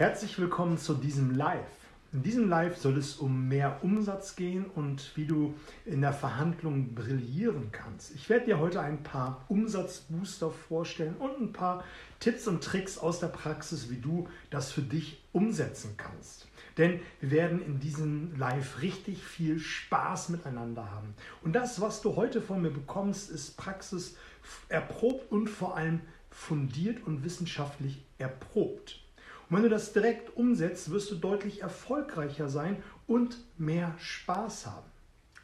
Herzlich willkommen zu diesem Live. In diesem Live soll es um mehr Umsatz gehen und wie du in der Verhandlung brillieren kannst. Ich werde dir heute ein paar Umsatzbooster vorstellen und ein paar Tipps und Tricks aus der Praxis, wie du das für dich umsetzen kannst. Denn wir werden in diesem Live richtig viel Spaß miteinander haben. Und das, was du heute von mir bekommst, ist Praxis erprobt und vor allem fundiert und wissenschaftlich erprobt. Und wenn du das direkt umsetzt, wirst du deutlich erfolgreicher sein und mehr Spaß haben.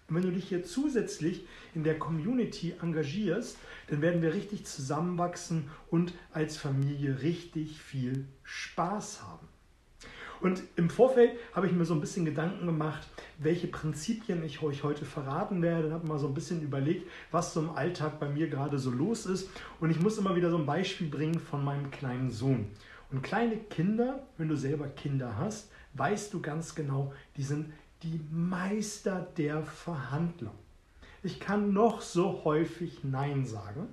Und wenn du dich hier zusätzlich in der Community engagierst, dann werden wir richtig zusammenwachsen und als Familie richtig viel Spaß haben. Und im Vorfeld habe ich mir so ein bisschen Gedanken gemacht, welche Prinzipien ich euch heute verraten werde. Ich habe mal so ein bisschen überlegt, was so im Alltag bei mir gerade so los ist. Und ich muss immer wieder so ein Beispiel bringen von meinem kleinen Sohn. Und kleine Kinder, wenn du selber Kinder hast, weißt du ganz genau, die sind die Meister der Verhandlung. Ich kann noch so häufig Nein sagen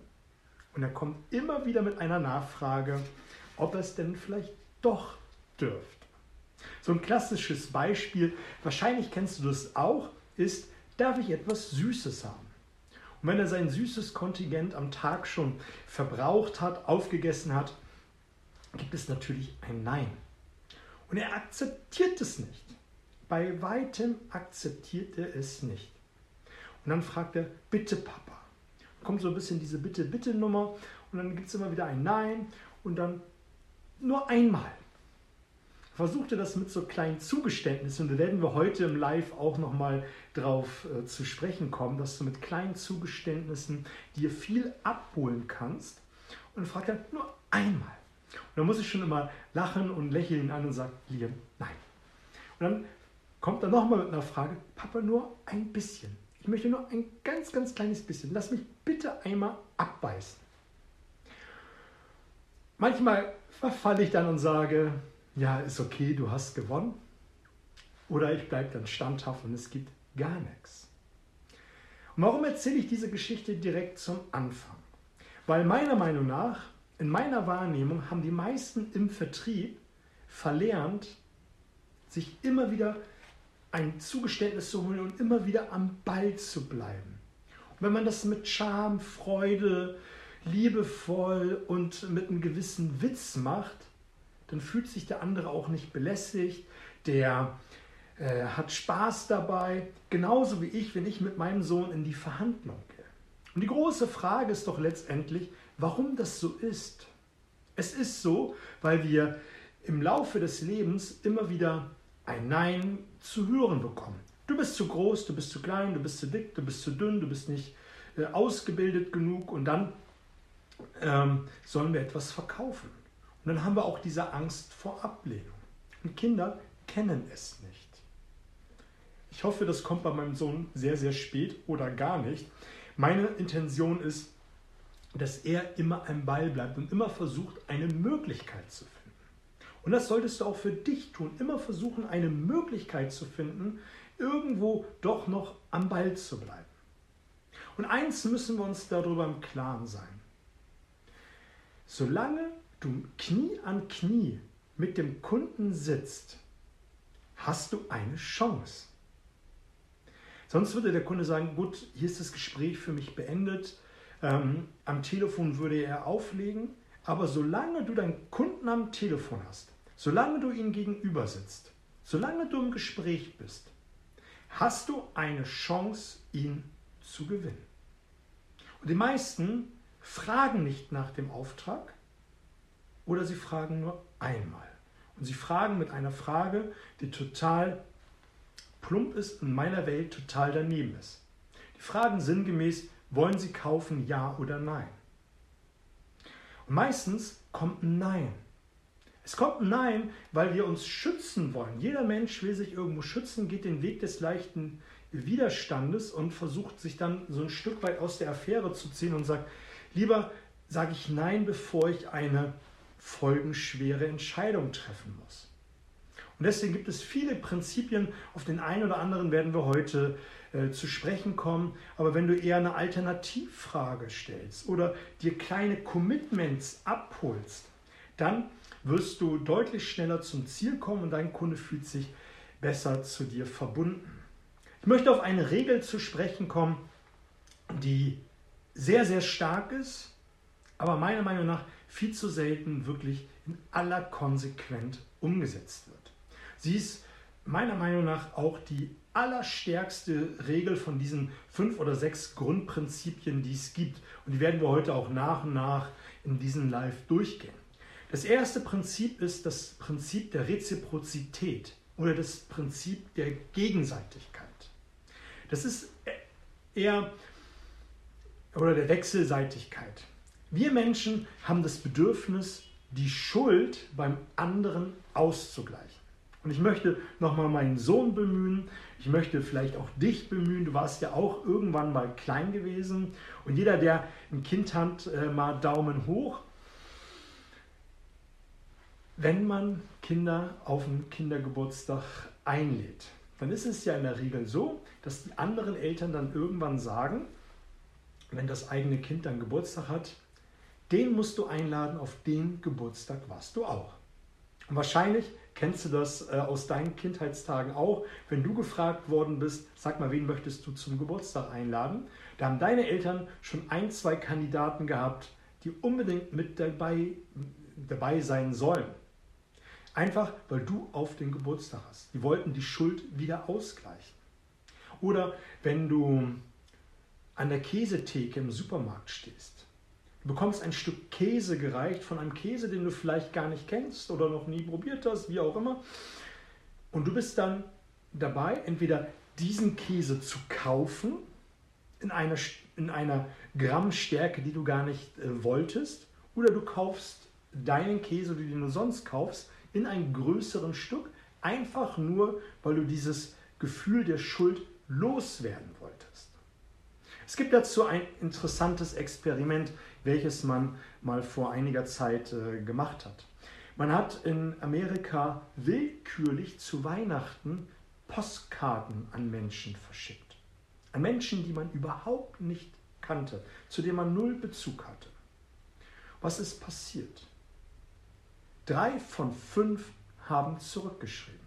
und er kommt immer wieder mit einer Nachfrage, ob er es denn vielleicht doch dürfte. So ein klassisches Beispiel, wahrscheinlich kennst du das auch, ist, darf ich etwas Süßes haben? Und wenn er sein süßes Kontingent am Tag schon verbraucht hat, aufgegessen hat, gibt es natürlich ein Nein. Und er akzeptiert es nicht. Bei weitem akzeptiert er es nicht. Und dann fragt er, bitte Papa. Kommt so ein bisschen diese Bitte-Bitte-Nummer und dann gibt es immer wieder ein Nein und dann nur einmal. Versucht er das mit so kleinen Zugeständnissen und da werden wir heute im Live auch nochmal drauf äh, zu sprechen kommen, dass du mit kleinen Zugeständnissen dir viel abholen kannst. Und dann fragt er nur einmal. Und dann muss ich schon immer lachen und lächeln an und sage, Liam, nein. Und dann kommt er nochmal mit einer Frage, Papa, nur ein bisschen. Ich möchte nur ein ganz, ganz kleines bisschen. Lass mich bitte einmal abbeißen. Manchmal verfalle ich dann und sage, ja, ist okay, du hast gewonnen. Oder ich bleibe dann standhaft und es gibt gar nichts. Und warum erzähle ich diese Geschichte direkt zum Anfang? Weil meiner Meinung nach in meiner Wahrnehmung haben die meisten im Vertrieb verlernt, sich immer wieder ein Zugeständnis zu holen und immer wieder am Ball zu bleiben. Und wenn man das mit Charme, Freude, liebevoll und mit einem gewissen Witz macht, dann fühlt sich der andere auch nicht belästigt, der äh, hat Spaß dabei, genauso wie ich, wenn ich mit meinem Sohn in die Verhandlung gehe. Und die große Frage ist doch letztendlich, Warum das so ist? Es ist so, weil wir im Laufe des Lebens immer wieder ein Nein zu hören bekommen. Du bist zu groß, du bist zu klein, du bist zu dick, du bist zu dünn, du bist nicht äh, ausgebildet genug und dann ähm, sollen wir etwas verkaufen. Und dann haben wir auch diese Angst vor Ablehnung. Und Kinder kennen es nicht. Ich hoffe, das kommt bei meinem Sohn sehr, sehr spät oder gar nicht. Meine Intention ist, dass er immer am Ball bleibt und immer versucht, eine Möglichkeit zu finden. Und das solltest du auch für dich tun. Immer versuchen, eine Möglichkeit zu finden, irgendwo doch noch am Ball zu bleiben. Und eins müssen wir uns darüber im Klaren sein. Solange du Knie an Knie mit dem Kunden sitzt, hast du eine Chance. Sonst würde der Kunde sagen, gut, hier ist das Gespräch für mich beendet, ähm, am Telefon würde er auflegen, aber solange du deinen Kunden am Telefon hast, solange du ihm gegenüber sitzt, solange du im Gespräch bist, hast du eine Chance, ihn zu gewinnen. Und die meisten fragen nicht nach dem Auftrag oder sie fragen nur einmal. Und sie fragen mit einer Frage, die total plump ist, in meiner Welt total daneben ist. Die fragen sinngemäß, wollen Sie kaufen, ja oder nein? Und meistens kommt ein Nein. Es kommt ein Nein, weil wir uns schützen wollen. Jeder Mensch will sich irgendwo schützen, geht den Weg des leichten Widerstandes und versucht sich dann so ein Stück weit aus der Affäre zu ziehen und sagt, lieber sage ich Nein, bevor ich eine folgenschwere Entscheidung treffen muss. Und deswegen gibt es viele Prinzipien, auf den einen oder anderen werden wir heute äh, zu sprechen kommen. Aber wenn du eher eine Alternativfrage stellst oder dir kleine Commitments abholst, dann wirst du deutlich schneller zum Ziel kommen und dein Kunde fühlt sich besser zu dir verbunden. Ich möchte auf eine Regel zu sprechen kommen, die sehr, sehr stark ist, aber meiner Meinung nach viel zu selten wirklich in aller Konsequenz umgesetzt wird. Sie ist meiner Meinung nach auch die allerstärkste Regel von diesen fünf oder sechs Grundprinzipien, die es gibt. Und die werden wir heute auch nach und nach in diesem Live durchgehen. Das erste Prinzip ist das Prinzip der Reziprozität oder das Prinzip der Gegenseitigkeit. Das ist eher oder der Wechselseitigkeit. Wir Menschen haben das Bedürfnis, die Schuld beim anderen auszugleichen. Und ich möchte nochmal meinen Sohn bemühen. Ich möchte vielleicht auch dich bemühen. Du warst ja auch irgendwann mal klein gewesen. Und jeder, der ein Kind hat, äh, mal Daumen hoch. Wenn man Kinder auf einen Kindergeburtstag einlädt, dann ist es ja in der Regel so, dass die anderen Eltern dann irgendwann sagen, wenn das eigene Kind dann Geburtstag hat, den musst du einladen, auf den Geburtstag warst du auch. Und wahrscheinlich kennst du das äh, aus deinen Kindheitstagen auch, wenn du gefragt worden bist, sag mal, wen möchtest du zum Geburtstag einladen? Da haben deine Eltern schon ein, zwei Kandidaten gehabt, die unbedingt mit dabei, dabei sein sollen. Einfach, weil du auf den Geburtstag hast. Die wollten die Schuld wieder ausgleichen. Oder wenn du an der Käsetheke im Supermarkt stehst. Du bekommst ein Stück Käse gereicht von einem Käse, den du vielleicht gar nicht kennst oder noch nie probiert hast, wie auch immer. Und du bist dann dabei, entweder diesen Käse zu kaufen in einer, in einer Grammstärke, die du gar nicht äh, wolltest, oder du kaufst deinen Käse, den du sonst kaufst, in einem größeren Stück, einfach nur, weil du dieses Gefühl der Schuld loswerden wolltest. Es gibt dazu ein interessantes Experiment, welches man mal vor einiger Zeit äh, gemacht hat. Man hat in Amerika willkürlich zu Weihnachten Postkarten an Menschen verschickt. An Menschen, die man überhaupt nicht kannte, zu denen man null Bezug hatte. Was ist passiert? Drei von fünf haben zurückgeschrieben.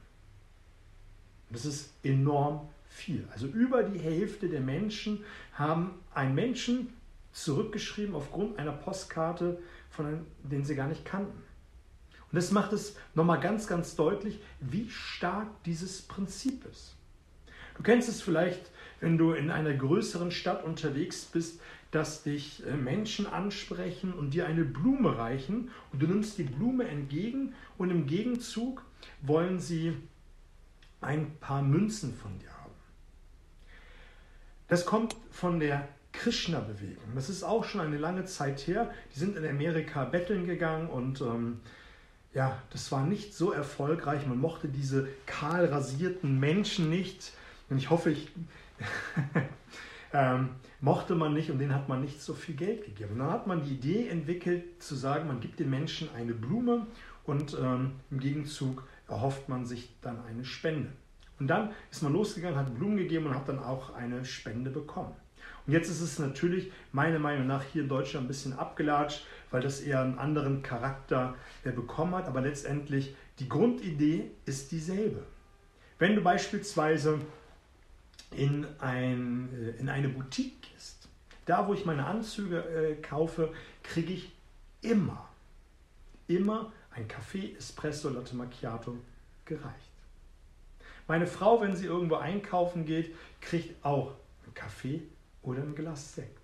Das ist enorm viel. Also über die Hälfte der Menschen haben einen Menschen zurückgeschrieben aufgrund einer Postkarte, von einem, den sie gar nicht kannten. Und das macht es nochmal ganz, ganz deutlich, wie stark dieses Prinzip ist. Du kennst es vielleicht, wenn du in einer größeren Stadt unterwegs bist, dass dich äh, Menschen ansprechen und dir eine Blume reichen und du nimmst die Blume entgegen und im Gegenzug wollen sie ein paar Münzen von dir haben. Das kommt von der Krishna-Bewegung. Das ist auch schon eine lange Zeit her. Die sind in Amerika betteln gegangen und ähm, ja, das war nicht so erfolgreich. Man mochte diese kahl rasierten Menschen nicht. Und ich hoffe, ich ähm, mochte man nicht und denen hat man nicht so viel Geld gegeben. Und dann hat man die Idee entwickelt, zu sagen, man gibt den Menschen eine Blume und ähm, im Gegenzug erhofft man sich dann eine Spende. Und dann ist man losgegangen, hat Blumen gegeben und hat dann auch eine Spende bekommen. Und jetzt ist es natürlich meiner Meinung nach hier in Deutschland ein bisschen abgelatscht, weil das eher einen anderen Charakter äh, bekommen hat. Aber letztendlich die Grundidee ist dieselbe. Wenn du beispielsweise in, ein, äh, in eine Boutique gehst, da wo ich meine Anzüge äh, kaufe, kriege ich immer, immer ein Kaffee, Espresso, Latte Macchiato gereicht. Meine Frau, wenn sie irgendwo einkaufen geht, kriegt auch einen Kaffee oder ein Glas Sekt.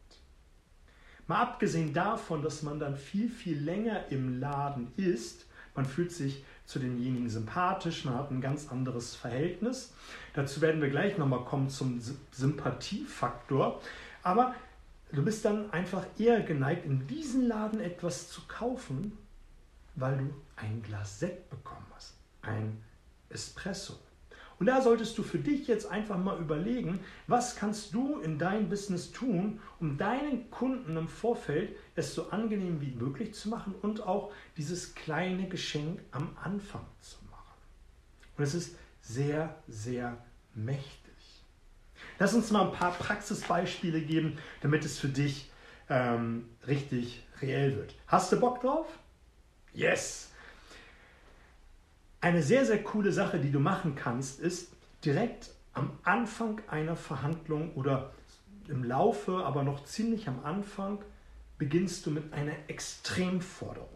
Mal abgesehen davon, dass man dann viel, viel länger im Laden ist, man fühlt sich zu denjenigen sympathisch, man hat ein ganz anderes Verhältnis. Dazu werden wir gleich nochmal kommen zum Sympathiefaktor. Aber du bist dann einfach eher geneigt, in diesen Laden etwas zu kaufen, weil du ein Glas Sekt bekommen hast, ein Espresso. Und da solltest du für dich jetzt einfach mal überlegen, was kannst du in deinem Business tun, um deinen Kunden im Vorfeld es so angenehm wie möglich zu machen und auch dieses kleine Geschenk am Anfang zu machen. Und es ist sehr, sehr mächtig. Lass uns mal ein paar Praxisbeispiele geben, damit es für dich ähm, richtig reell wird. Hast du Bock drauf? Yes! Eine sehr, sehr coole Sache, die du machen kannst, ist direkt am Anfang einer Verhandlung oder im Laufe, aber noch ziemlich am Anfang, beginnst du mit einer Extremforderung.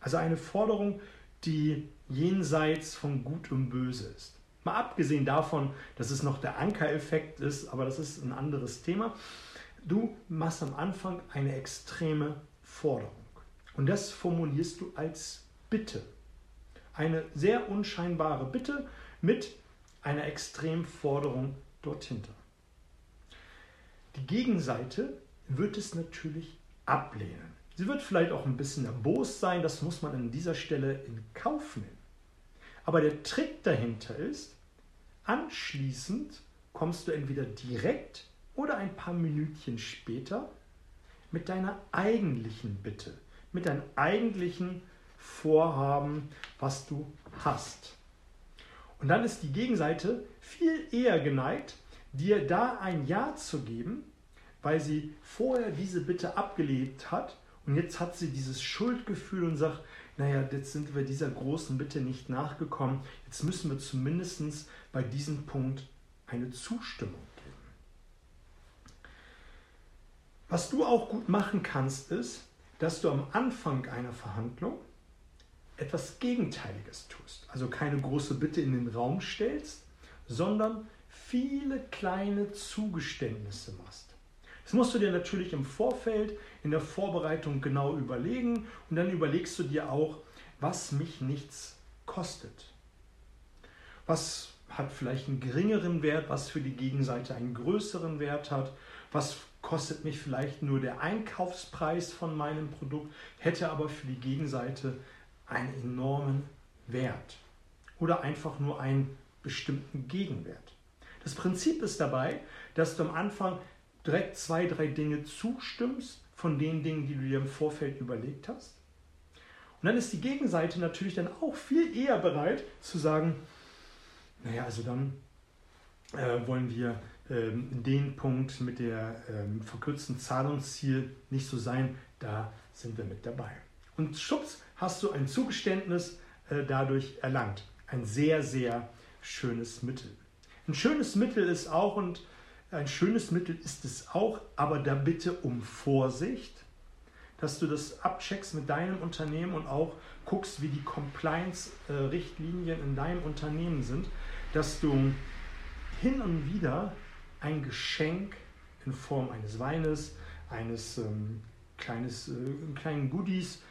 Also eine Forderung, die jenseits von Gut und Böse ist. Mal abgesehen davon, dass es noch der Ankereffekt ist, aber das ist ein anderes Thema. Du machst am Anfang eine extreme Forderung. Und das formulierst du als Bitte. Eine sehr unscheinbare Bitte mit einer Extremforderung dort. Die Gegenseite wird es natürlich ablehnen. Sie wird vielleicht auch ein bisschen erbost sein, das muss man an dieser Stelle in Kauf nehmen. Aber der Trick dahinter ist, anschließend kommst du entweder direkt oder ein paar Minütchen später mit deiner eigentlichen Bitte, mit deinem eigentlichen Vorhaben, was du hast. Und dann ist die Gegenseite viel eher geneigt, dir da ein Ja zu geben, weil sie vorher diese Bitte abgelehnt hat und jetzt hat sie dieses Schuldgefühl und sagt, naja, jetzt sind wir dieser großen Bitte nicht nachgekommen, jetzt müssen wir zumindest bei diesem Punkt eine Zustimmung geben. Was du auch gut machen kannst, ist, dass du am Anfang einer Verhandlung etwas Gegenteiliges tust. Also keine große Bitte in den Raum stellst, sondern viele kleine Zugeständnisse machst. Das musst du dir natürlich im Vorfeld, in der Vorbereitung genau überlegen und dann überlegst du dir auch, was mich nichts kostet. Was hat vielleicht einen geringeren Wert, was für die Gegenseite einen größeren Wert hat, was kostet mich vielleicht nur der Einkaufspreis von meinem Produkt, hätte aber für die Gegenseite einen enormen Wert oder einfach nur einen bestimmten Gegenwert. Das Prinzip ist dabei, dass du am Anfang direkt zwei, drei Dinge zustimmst von den Dingen, die du dir im Vorfeld überlegt hast. Und dann ist die Gegenseite natürlich dann auch viel eher bereit zu sagen, naja, also dann äh, wollen wir ähm, den Punkt mit der ähm, verkürzten Zahlungsziel nicht so sein, da sind wir mit dabei. Und schubs, hast du ein Zugeständnis äh, dadurch erlangt. Ein sehr, sehr schönes Mittel. Ein schönes Mittel ist auch, und ein schönes Mittel ist es auch, aber da bitte um Vorsicht, dass du das abcheckst mit deinem Unternehmen und auch guckst, wie die Compliance-Richtlinien in deinem Unternehmen sind, dass du hin und wieder ein Geschenk in Form eines Weines, eines ähm, kleines, äh, kleinen Goodies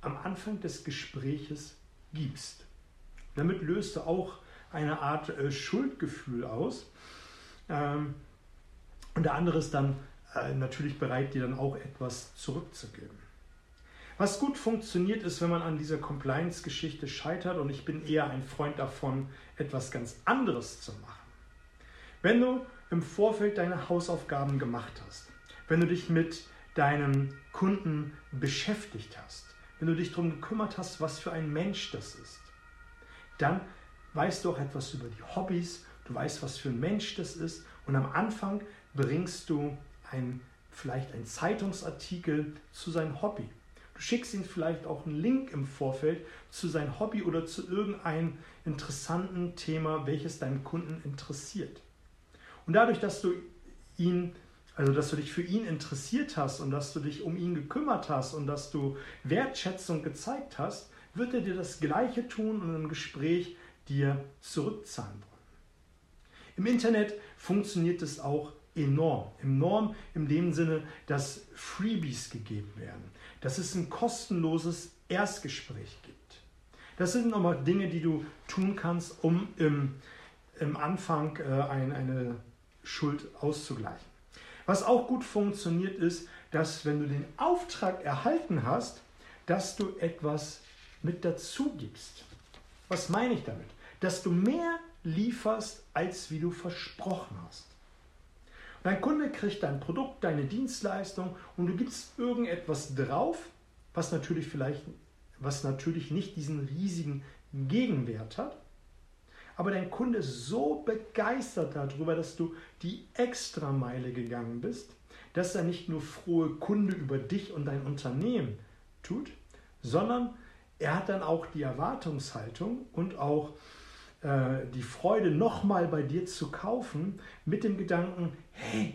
am Anfang des Gespräches gibst. Damit löst du auch eine Art äh, Schuldgefühl aus ähm, und der andere ist dann äh, natürlich bereit, dir dann auch etwas zurückzugeben. Was gut funktioniert, ist, wenn man an dieser Compliance-Geschichte scheitert und ich bin eher ein Freund davon, etwas ganz anderes zu machen. Wenn du im Vorfeld deine Hausaufgaben gemacht hast, wenn du dich mit deinem Kunden beschäftigt hast, wenn du dich darum gekümmert hast, was für ein Mensch das ist, dann weißt du auch etwas über die Hobbys du weißt, was für ein Mensch das ist und am Anfang bringst du ein, vielleicht einen Zeitungsartikel zu seinem Hobby. Du schickst ihm vielleicht auch einen Link im Vorfeld zu seinem Hobby oder zu irgendeinem interessanten Thema, welches deinen Kunden interessiert. Und dadurch, dass du ihn, also dass du dich für ihn interessiert hast und dass du dich um ihn gekümmert hast und dass du Wertschätzung gezeigt hast, wird er dir das Gleiche tun und im Gespräch dir zurückzahlen im Internet funktioniert es auch enorm. Enorm in dem Sinne, dass Freebies gegeben werden, dass es ein kostenloses Erstgespräch gibt. Das sind nochmal Dinge, die du tun kannst, um im, im Anfang äh, ein, eine Schuld auszugleichen. Was auch gut funktioniert ist, dass wenn du den Auftrag erhalten hast, dass du etwas mit dazu gibst. Was meine ich damit? Dass du mehr lieferst, als wie du versprochen hast. Dein Kunde kriegt dein Produkt, deine Dienstleistung und du gibst irgendetwas drauf, was natürlich vielleicht, was natürlich nicht diesen riesigen Gegenwert hat. Aber dein Kunde ist so begeistert darüber, dass du die Extrameile gegangen bist, dass er nicht nur frohe Kunde über dich und dein Unternehmen tut, sondern er hat dann auch die Erwartungshaltung und auch äh, die Freude, nochmal bei dir zu kaufen, mit dem Gedanken, hey,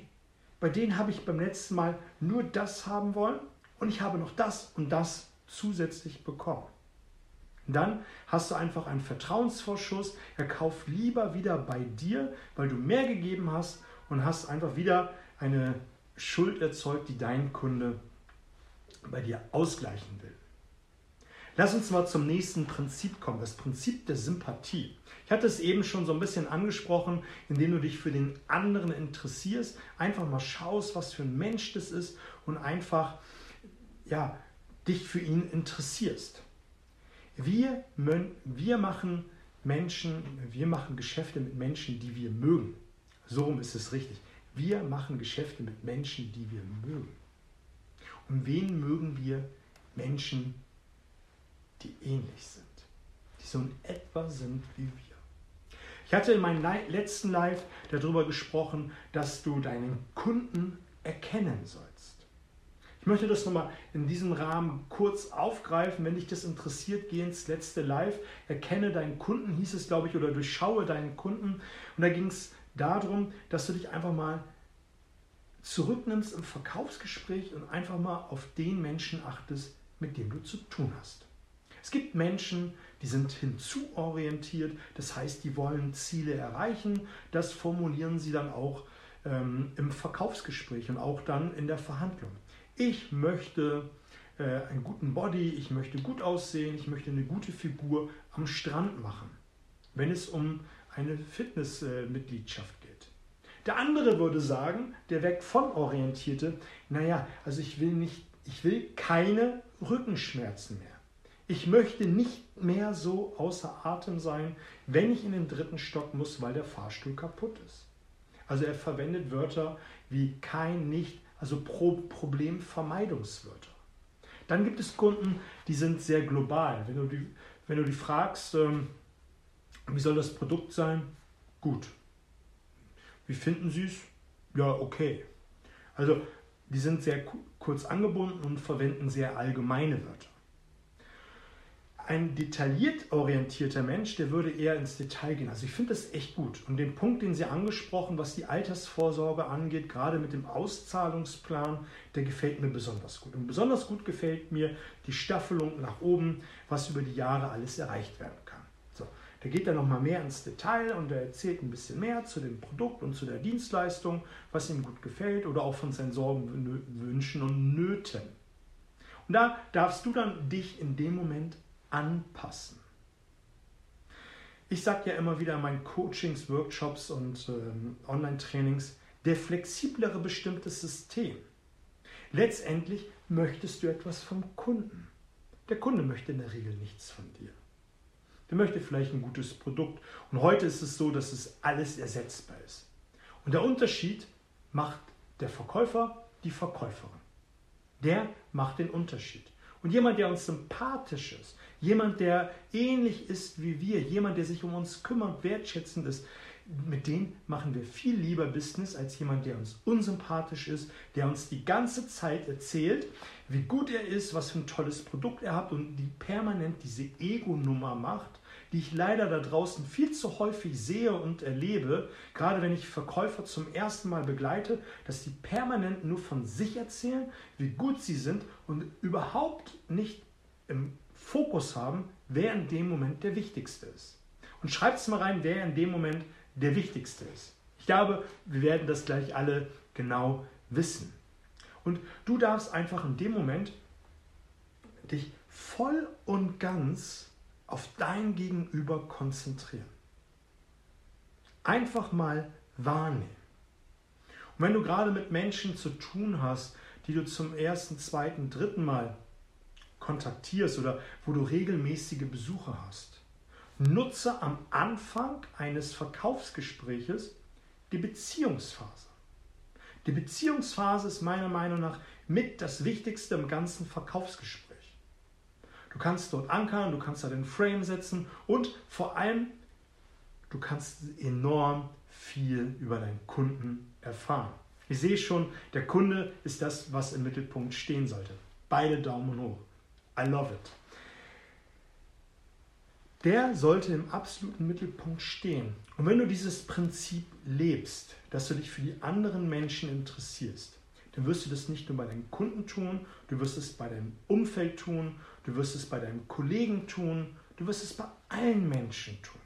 bei denen habe ich beim letzten Mal nur das haben wollen und ich habe noch das und das zusätzlich bekommen. Dann hast du einfach einen Vertrauensvorschuss. Er kauft lieber wieder bei dir, weil du mehr gegeben hast und hast einfach wieder eine Schuld erzeugt, die dein Kunde bei dir ausgleichen will. Lass uns mal zum nächsten Prinzip kommen, das Prinzip der Sympathie. Ich hatte es eben schon so ein bisschen angesprochen, indem du dich für den anderen interessierst, einfach mal schaust, was für ein Mensch das ist und einfach ja, dich für ihn interessierst. Wir, wir machen Menschen, wir machen Geschäfte mit Menschen, die wir mögen. So ist es richtig. Wir machen Geschäfte mit Menschen, die wir mögen. Und wen mögen wir? Menschen, die ähnlich sind, die so in etwa sind wie wir. Ich hatte in meinem letzten Live darüber gesprochen, dass du deinen Kunden erkennen sollst. Ich möchte das nochmal in diesem Rahmen kurz aufgreifen. Wenn dich das interessiert, geh ins letzte Live. Erkenne deinen Kunden, hieß es, glaube ich, oder durchschaue deinen Kunden. Und da ging es darum, dass du dich einfach mal zurücknimmst im Verkaufsgespräch und einfach mal auf den Menschen achtest, mit dem du zu tun hast. Es gibt Menschen, die sind hinzuorientiert, das heißt, die wollen Ziele erreichen. Das formulieren sie dann auch ähm, im Verkaufsgespräch und auch dann in der Verhandlung. Ich möchte äh, einen guten Body, ich möchte gut aussehen, ich möchte eine gute Figur am Strand machen, wenn es um eine Fitnessmitgliedschaft geht. Der andere würde sagen, der weg von orientierte, naja, also ich will nicht, ich will keine Rückenschmerzen mehr. Ich möchte nicht mehr so außer Atem sein, wenn ich in den dritten Stock muss, weil der Fahrstuhl kaputt ist. Also er verwendet Wörter wie kein, nicht, also Pro Problemvermeidungswörter. Dann gibt es Kunden, die sind sehr global. Wenn du die, wenn du die fragst, ähm, wie soll das Produkt sein? Gut. Wie finden Sie es? Ja, okay. Also die sind sehr kurz angebunden und verwenden sehr allgemeine Wörter. Ein detailliert orientierter Mensch, der würde eher ins Detail gehen. Also ich finde das echt gut. Und den Punkt, den Sie angesprochen, was die Altersvorsorge angeht, gerade mit dem Auszahlungsplan, der gefällt mir besonders gut. Und besonders gut gefällt mir die Staffelung nach oben, was über die Jahre alles erreicht werden kann. Da geht er nochmal mehr ins Detail und er erzählt ein bisschen mehr zu dem Produkt und zu der Dienstleistung, was ihm gut gefällt oder auch von seinen Sorgen, Wünschen und Nöten. Und da darfst du dann dich in dem Moment anpassen. Ich sage ja immer wieder in meinen Coachings, Workshops und ähm, Online-Trainings, der flexiblere bestimmte System. Letztendlich möchtest du etwas vom Kunden. Der Kunde möchte in der Regel nichts von dir. Der möchte vielleicht ein gutes Produkt. Und heute ist es so, dass es alles ersetzbar ist. Und der Unterschied macht der Verkäufer, die Verkäuferin. Der macht den Unterschied. Und jemand, der uns sympathisch ist, jemand, der ähnlich ist wie wir, jemand, der sich um uns kümmert, wertschätzend ist, mit dem machen wir viel lieber Business als jemand, der uns unsympathisch ist, der uns die ganze Zeit erzählt, wie gut er ist, was für ein tolles Produkt er hat und die permanent diese Ego-Nummer macht, die ich leider da draußen viel zu häufig sehe und erlebe, gerade wenn ich Verkäufer zum ersten Mal begleite, dass die permanent nur von sich erzählen, wie gut sie sind und überhaupt nicht im Fokus haben, wer in dem Moment der Wichtigste ist. Und schreibt es mal rein, wer in dem Moment der Wichtigste ist. Ich glaube, wir werden das gleich alle genau wissen. Und du darfst einfach in dem Moment dich voll und ganz auf dein Gegenüber konzentrieren. Einfach mal wahrnehmen. Und wenn du gerade mit Menschen zu tun hast, die du zum ersten, zweiten, dritten Mal kontaktierst oder wo du regelmäßige Besuche hast, nutze am Anfang eines Verkaufsgespräches die Beziehungsphase. Die Beziehungsphase ist meiner Meinung nach mit das Wichtigste im ganzen Verkaufsgespräch. Du kannst dort ankern, du kannst da den Frame setzen und vor allem, du kannst enorm viel über deinen Kunden erfahren. Ich sehe schon, der Kunde ist das, was im Mittelpunkt stehen sollte. Beide Daumen hoch. I love it. der sollte im absoluten Mittelpunkt stehen. Und wenn du dieses Prinzip lebst, dass du dich für die anderen Menschen interessierst, dann wirst du das nicht nur bei deinen Kunden tun, du wirst es bei deinem Umfeld tun, du wirst es bei deinem Kollegen tun, du wirst es bei allen Menschen tun.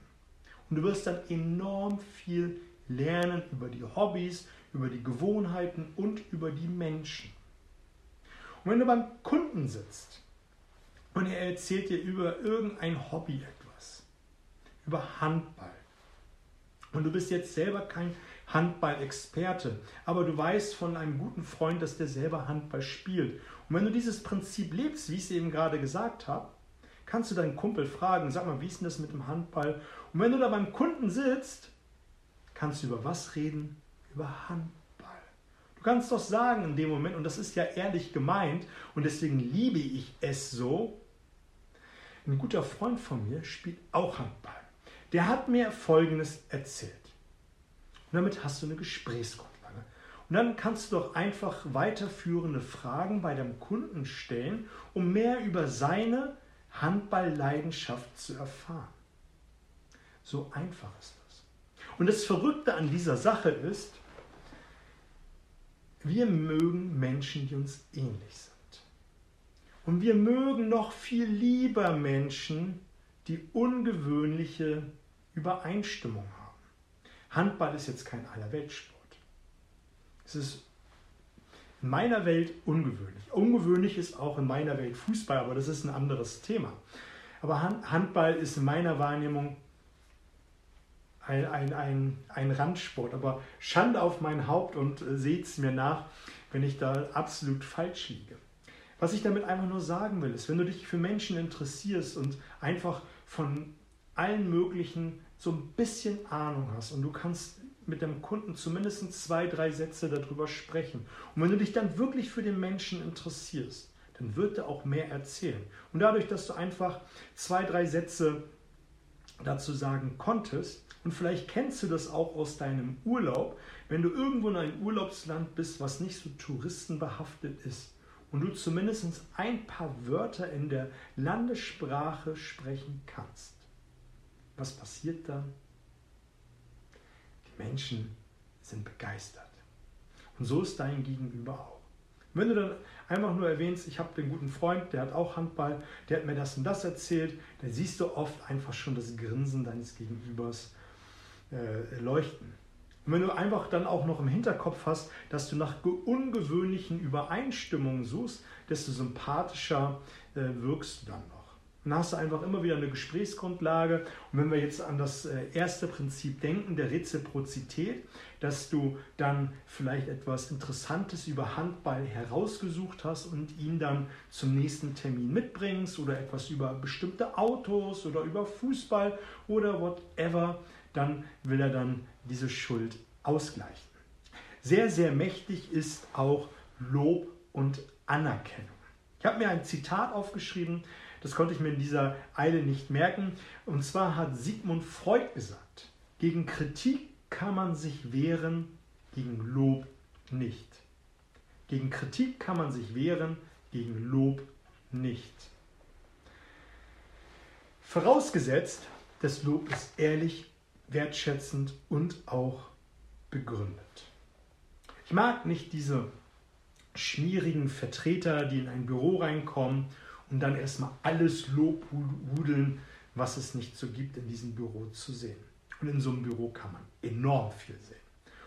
Und du wirst dann enorm viel lernen über die Hobbys, über die Gewohnheiten und über die Menschen. Und wenn du beim Kunden sitzt und er erzählt dir über irgendein Hobby etwas, über Handball, und du bist jetzt selber kein Handball-Experte, aber du weißt von einem guten Freund, dass der selber Handball spielt. Und wenn du dieses Prinzip lebst, wie ich es eben gerade gesagt habe, kannst du deinen Kumpel fragen, sag mal, wie ist denn das mit dem Handball? Und wenn du da beim Kunden sitzt, kannst du über was reden? Über Handball. Du kannst doch sagen in dem Moment, und das ist ja ehrlich gemeint, und deswegen liebe ich es so, ein guter Freund von mir spielt auch Handball. Der hat mir Folgendes erzählt. Und damit hast du eine Gesprächsgrundlage. Und dann kannst du doch einfach weiterführende Fragen bei deinem Kunden stellen, um mehr über seine Handballleidenschaft zu erfahren. So einfach ist das. Und das Verrückte an dieser Sache ist, wir mögen Menschen, die uns ähnlich sind. Und wir mögen noch viel lieber Menschen, die ungewöhnliche Übereinstimmung haben. Handball ist jetzt kein Allerweltssport. Es ist in meiner Welt ungewöhnlich. Ungewöhnlich ist auch in meiner Welt Fußball, aber das ist ein anderes Thema. Aber Handball ist in meiner Wahrnehmung ein, ein, ein, ein Randsport. Aber Schande auf mein Haupt und äh, seht es mir nach, wenn ich da absolut falsch liege. Was ich damit einfach nur sagen will, ist, wenn du dich für Menschen interessierst und einfach von allen möglichen so ein bisschen Ahnung hast und du kannst mit dem Kunden zumindest zwei, drei Sätze darüber sprechen. Und wenn du dich dann wirklich für den Menschen interessierst, dann wird er auch mehr erzählen. Und dadurch, dass du einfach zwei, drei Sätze dazu sagen konntest, und vielleicht kennst du das auch aus deinem Urlaub, wenn du irgendwo in einem Urlaubsland bist, was nicht so touristenbehaftet ist, und du zumindest ein paar Wörter in der Landessprache sprechen kannst was passiert dann? Menschen sind begeistert. Und so ist dein Gegenüber auch. wenn du dann einfach nur erwähnst, ich habe den guten Freund, der hat auch Handball, der hat mir das und das erzählt, dann siehst du oft einfach schon das Grinsen deines Gegenübers äh, leuchten. Und wenn du einfach dann auch noch im Hinterkopf hast, dass du nach ungewöhnlichen Übereinstimmungen suchst, desto sympathischer äh, wirkst du dann Dann hast du einfach immer wieder eine Gesprächsgrundlage. Und wenn wir jetzt an das äh, erste Prinzip denken, der Reziprozität, dass du dann vielleicht etwas Interessantes über Handball herausgesucht hast und ihn dann zum nächsten Termin mitbringst oder etwas über bestimmte Autos oder über Fußball oder whatever, dann will er dann diese Schuld ausgleichen. Sehr, sehr mächtig ist auch Lob und Anerkennung. Ich habe mir ein Zitat aufgeschrieben, das konnte ich mir in dieser Eile nicht merken. Und zwar hat Sigmund Freud gesagt, gegen Kritik kann man sich wehren, gegen Lob nicht. Gegen Kritik kann man sich wehren, gegen Lob nicht. Vorausgesetzt, das Lob ist ehrlich, wertschätzend und auch begründet. Ich mag nicht diese schmierigen Vertreter, die in ein Büro reinkommen und dann erstmal alles lobhudeln, was es nicht so gibt, in diesem Büro zu sehen. Und in so einem Büro kann man enorm viel sehen.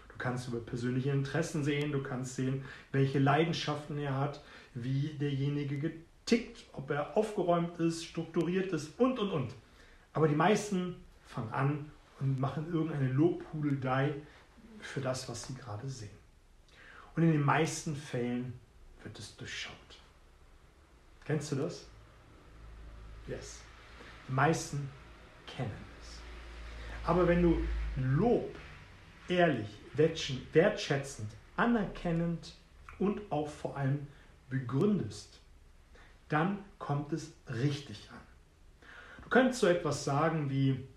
Du kannst über persönliche Interessen sehen, du kannst sehen, welche Leidenschaften er hat, wie derjenige getickt, ob er aufgeräumt ist, strukturiert ist und, und, und. Aber die meisten fangen an und machen irgendeine Lobhudelei für das, was sie gerade sehen. Und in den meisten Fällen wird es durchschaut. Kennst du das? Yes. Die meisten kennen es. Aber wenn du Lob ehrlich, wertschätzend, anerkennend und auch vor allem begründest, dann kommt es richtig an. Du könntest so etwas sagen wie,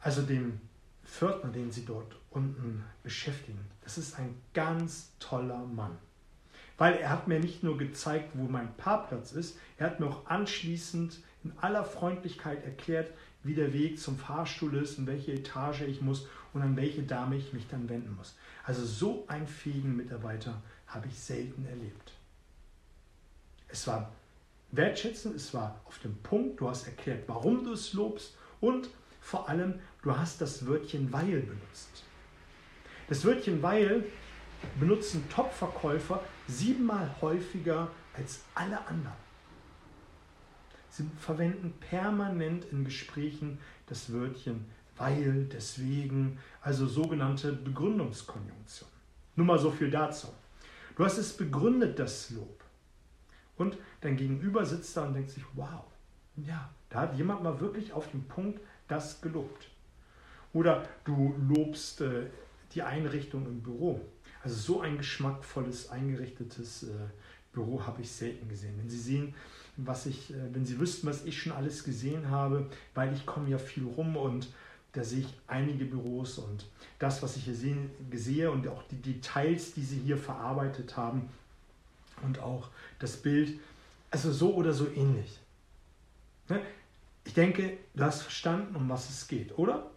also dem Pförtner, den sie dort unten beschäftigen, das ist ein ganz toller Mann. Weil er hat mir nicht nur gezeigt, wo mein Parkplatz ist, er hat mir auch anschließend in aller Freundlichkeit erklärt, wie der Weg zum Fahrstuhl ist, in welche Etage ich muss und an welche Dame ich mich dann wenden muss. Also so einen fähigen Mitarbeiter habe ich selten erlebt. Es war wertschätzend, es war auf dem Punkt, du hast erklärt, warum du es lobst und vor allem, du hast das Wörtchen weil benutzt. Das Wörtchen weil benutzen Top-Verkäufer siebenmal häufiger als alle anderen. Sie verwenden permanent in Gesprächen das Wörtchen weil, deswegen, also sogenannte Begründungskonjunktion. Nur mal so viel dazu. Du hast es begründet, das Lob. Und dein Gegenüber sitzt da und denkt sich, wow, ja, da hat jemand mal wirklich auf den Punkt das gelobt. Oder du lobst äh, die Einrichtung im Büro. Also so ein geschmackvolles, eingerichtetes äh, Büro habe ich selten gesehen. Wenn Sie sehen, was ich, äh, wenn Sie wüssten, was ich schon alles gesehen habe, weil ich komme ja viel rum und da sehe ich einige Büros und das, was ich hier sehe, sehe und auch die Details, die Sie hier verarbeitet haben und auch das Bild, also so oder so ähnlich. Ne? Ich denke, du hast verstanden, um was es geht, oder?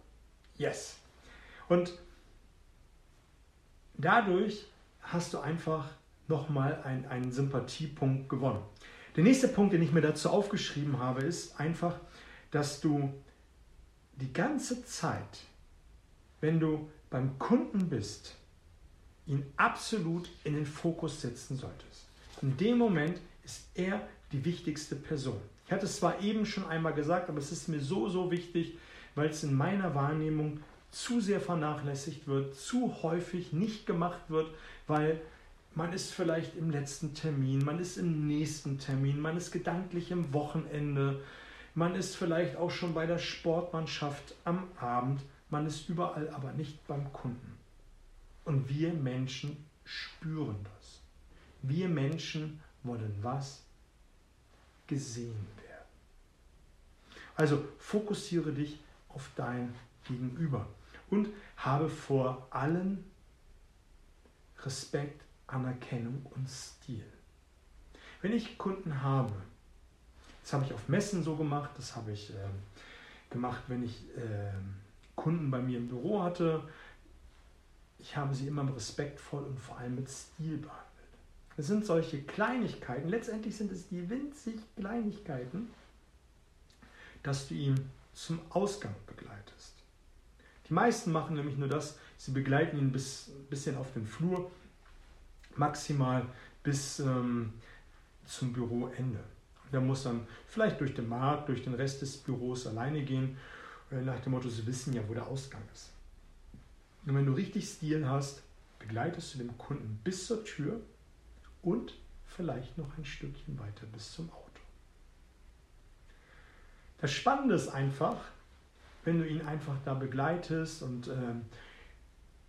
Yes. Und dadurch hast du einfach nochmal einen, einen Sympathiepunkt gewonnen. Der nächste Punkt, den ich mir dazu aufgeschrieben habe, ist einfach, dass du die ganze Zeit, wenn du beim Kunden bist, ihn absolut in den Fokus setzen solltest. In dem Moment ist er die wichtigste Person. Ich hatte es zwar eben schon einmal gesagt, aber es ist mir so, so wichtig, weil es in meiner Wahrnehmung zu sehr vernachlässigt wird, zu häufig nicht gemacht wird, weil man ist vielleicht im letzten Termin, man ist im nächsten Termin, man ist gedanklich im Wochenende, man ist vielleicht auch schon bei der Sportmannschaft am Abend, man ist überall, aber nicht beim Kunden. Und wir Menschen spüren das. Wir Menschen wollen was? Gesehen werden. Also fokussiere dich auf dein Gegenüber und habe vor allem Respekt, Anerkennung und Stil. Wenn ich Kunden habe, das habe ich auf Messen so gemacht, das habe ich äh, gemacht, wenn ich äh, Kunden bei mir im Büro hatte. Ich habe sie immer respektvoll und vor allem mit Stil behandelt. Es sind solche Kleinigkeiten, letztendlich sind es die winzig Kleinigkeiten, dass du ihn zum Ausgang begleitest. Die meisten machen nämlich nur das, sie begleiten ihn bis bisschen auf den Flur, maximal bis ähm, zum Büroende. Der muss dann vielleicht durch den Markt, durch den Rest des Büros alleine gehen, äh, nach dem Motto, sie wissen ja, wo der Ausgang ist. Und wenn du richtig Stil hast, begleitest du den Kunden bis zur Tür und vielleicht noch ein Stückchen weiter bis zum Auto. Das Spannende ist einfach, wenn du ihn einfach da begleitest und äh,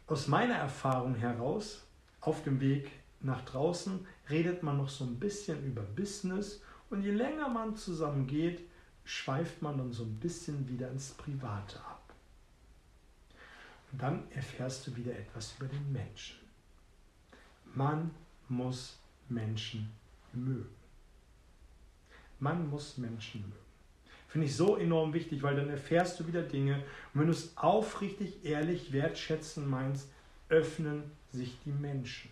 aus meiner Erfahrung heraus auf dem Weg nach draußen redet man noch so ein bisschen über Business und je länger man zusammen geht, schweift man dann so ein bisschen wieder ins Private ab. Und dann erfährst du wieder etwas über den Menschen. Man muss Menschen mögen. Man muss Menschen mögen. Finde ich so enorm wichtig, weil dann erfährst du wieder Dinge. Und wenn du es aufrichtig, ehrlich, wertschätzen meinst, öffnen sich die Menschen.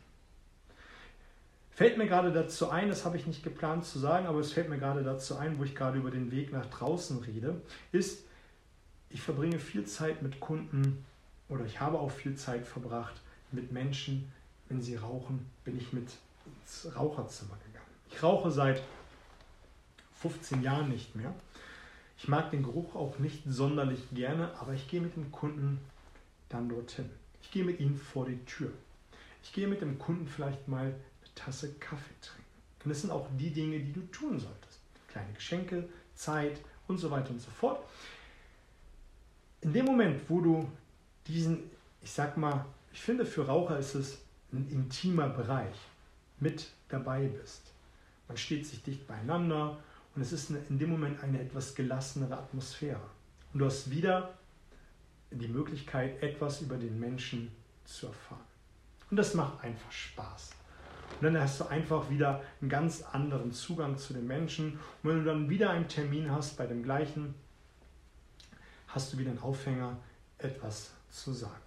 Fällt mir gerade dazu ein, das habe ich nicht geplant zu sagen, aber es fällt mir gerade dazu ein, wo ich gerade über den Weg nach draußen rede, ist, ich verbringe viel Zeit mit Kunden oder ich habe auch viel Zeit verbracht mit Menschen, wenn sie rauchen, bin ich mit ins Raucherzimmer gegangen. Ich rauche seit 15 Jahren nicht mehr. Ich mag den Geruch auch nicht sonderlich gerne, aber ich gehe mit dem Kunden dann dorthin. Ich gehe mit ihnen vor die Tür. Ich gehe mit dem Kunden vielleicht mal eine Tasse Kaffee trinken. Und das sind auch die Dinge, die du tun solltest. Kleine Geschenke, Zeit und so weiter und so fort. In dem Moment, wo du diesen, ich sag mal, ich finde für Raucher ist es ein intimer Bereich, mit dabei bist. Man steht sich dicht beieinander und es ist in dem Moment eine etwas gelassenere Atmosphäre. Und du hast wieder die Möglichkeit, etwas über den Menschen zu erfahren. Und das macht einfach Spaß. Und dann hast du einfach wieder einen ganz anderen Zugang zu den Menschen. Und wenn du dann wieder einen Termin hast bei dem gleichen, hast du wieder einen Aufhänger, etwas zu sagen.